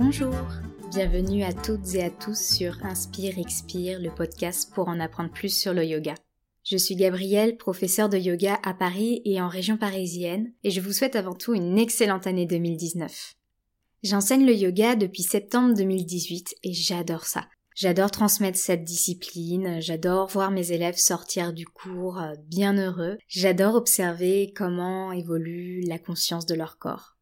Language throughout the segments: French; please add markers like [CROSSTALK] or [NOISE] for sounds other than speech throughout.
Bonjour, bienvenue à toutes et à tous sur Inspire Expire, le podcast pour en apprendre plus sur le yoga. Je suis Gabrielle, professeure de yoga à Paris et en région parisienne, et je vous souhaite avant tout une excellente année 2019. J'enseigne le yoga depuis septembre 2018 et j'adore ça. J'adore transmettre cette discipline, j'adore voir mes élèves sortir du cours euh, bien heureux, j'adore observer comment évolue la conscience de leur corps.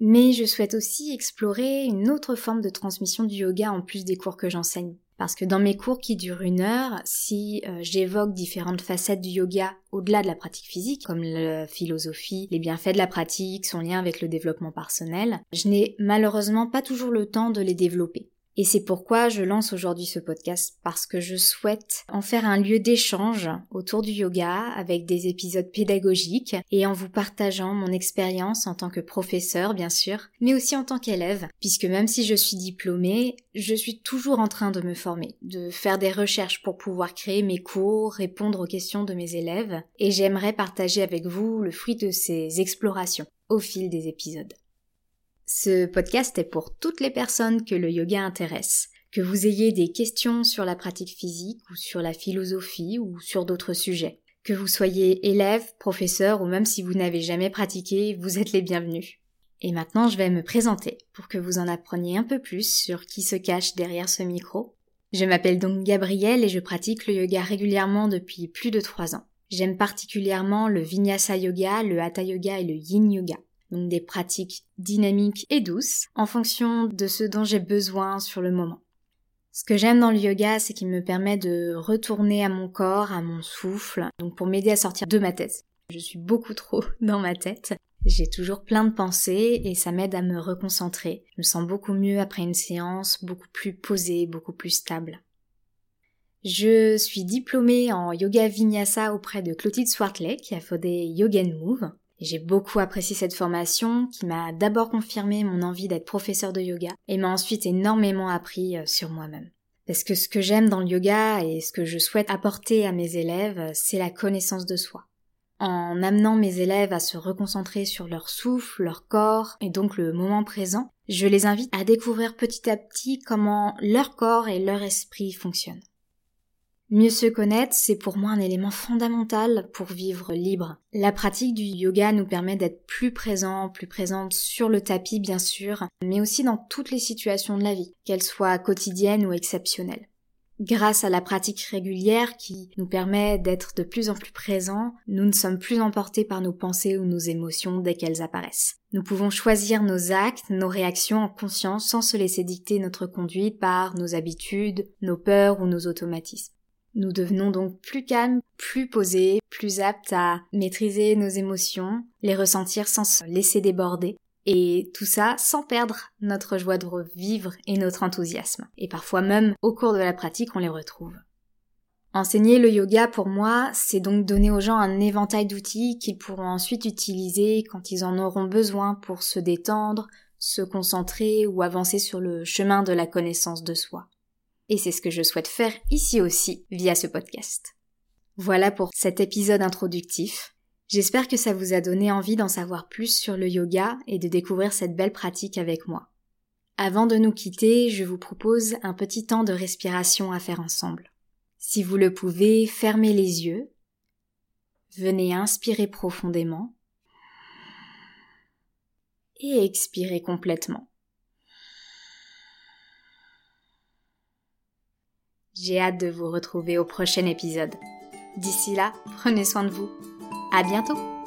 Mais je souhaite aussi explorer une autre forme de transmission du yoga en plus des cours que j'enseigne. Parce que dans mes cours qui durent une heure, si euh, j'évoque différentes facettes du yoga au-delà de la pratique physique, comme la philosophie, les bienfaits de la pratique, son lien avec le développement personnel, je n'ai malheureusement pas toujours le temps de les développer. Et c'est pourquoi je lance aujourd'hui ce podcast, parce que je souhaite en faire un lieu d'échange autour du yoga avec des épisodes pédagogiques et en vous partageant mon expérience en tant que professeur, bien sûr, mais aussi en tant qu'élève, puisque même si je suis diplômée, je suis toujours en train de me former, de faire des recherches pour pouvoir créer mes cours, répondre aux questions de mes élèves, et j'aimerais partager avec vous le fruit de ces explorations au fil des épisodes. Ce podcast est pour toutes les personnes que le yoga intéresse. Que vous ayez des questions sur la pratique physique ou sur la philosophie ou sur d'autres sujets. Que vous soyez élève, professeur ou même si vous n'avez jamais pratiqué, vous êtes les bienvenus. Et maintenant, je vais me présenter pour que vous en appreniez un peu plus sur qui se cache derrière ce micro. Je m'appelle donc Gabrielle et je pratique le yoga régulièrement depuis plus de trois ans. J'aime particulièrement le vinyasa yoga, le hatha yoga et le yin yoga donc des pratiques dynamiques et douces, en fonction de ce dont j'ai besoin sur le moment. Ce que j'aime dans le yoga, c'est qu'il me permet de retourner à mon corps, à mon souffle, donc pour m'aider à sortir de ma tête. Je suis beaucoup trop [LAUGHS] dans ma tête. J'ai toujours plein de pensées et ça m'aide à me reconcentrer. Je me sens beaucoup mieux après une séance, beaucoup plus posée, beaucoup plus stable. Je suis diplômée en yoga vinyasa auprès de Clotilde Swartley qui a fondé Yoga Move. J'ai beaucoup apprécié cette formation qui m'a d'abord confirmé mon envie d'être professeur de yoga et m'a ensuite énormément appris euh, sur moi-même. Parce que ce que j'aime dans le yoga et ce que je souhaite apporter à mes élèves, c'est la connaissance de soi. En amenant mes élèves à se reconcentrer sur leur souffle, leur corps et donc le moment présent, je les invite à découvrir petit à petit comment leur corps et leur esprit fonctionnent. Mieux se connaître, c'est pour moi un élément fondamental pour vivre libre. La pratique du yoga nous permet d'être plus présent, plus présente sur le tapis bien sûr, mais aussi dans toutes les situations de la vie, qu'elles soient quotidiennes ou exceptionnelles. Grâce à la pratique régulière qui nous permet d'être de plus en plus présents, nous ne sommes plus emportés par nos pensées ou nos émotions dès qu'elles apparaissent. Nous pouvons choisir nos actes, nos réactions en conscience sans se laisser dicter notre conduite par nos habitudes, nos peurs ou nos automatismes. Nous devenons donc plus calmes, plus posés, plus aptes à maîtriser nos émotions, les ressentir sans se laisser déborder, et tout ça sans perdre notre joie de revivre et notre enthousiasme. Et parfois même, au cours de la pratique, on les retrouve. Enseigner le yoga pour moi, c'est donc donner aux gens un éventail d'outils qu'ils pourront ensuite utiliser quand ils en auront besoin pour se détendre, se concentrer ou avancer sur le chemin de la connaissance de soi et c'est ce que je souhaite faire ici aussi via ce podcast. Voilà pour cet épisode introductif. J'espère que ça vous a donné envie d'en savoir plus sur le yoga et de découvrir cette belle pratique avec moi. Avant de nous quitter, je vous propose un petit temps de respiration à faire ensemble. Si vous le pouvez, fermez les yeux. Venez inspirer profondément et expirer complètement. J'ai hâte de vous retrouver au prochain épisode. D'ici là, prenez soin de vous. À bientôt!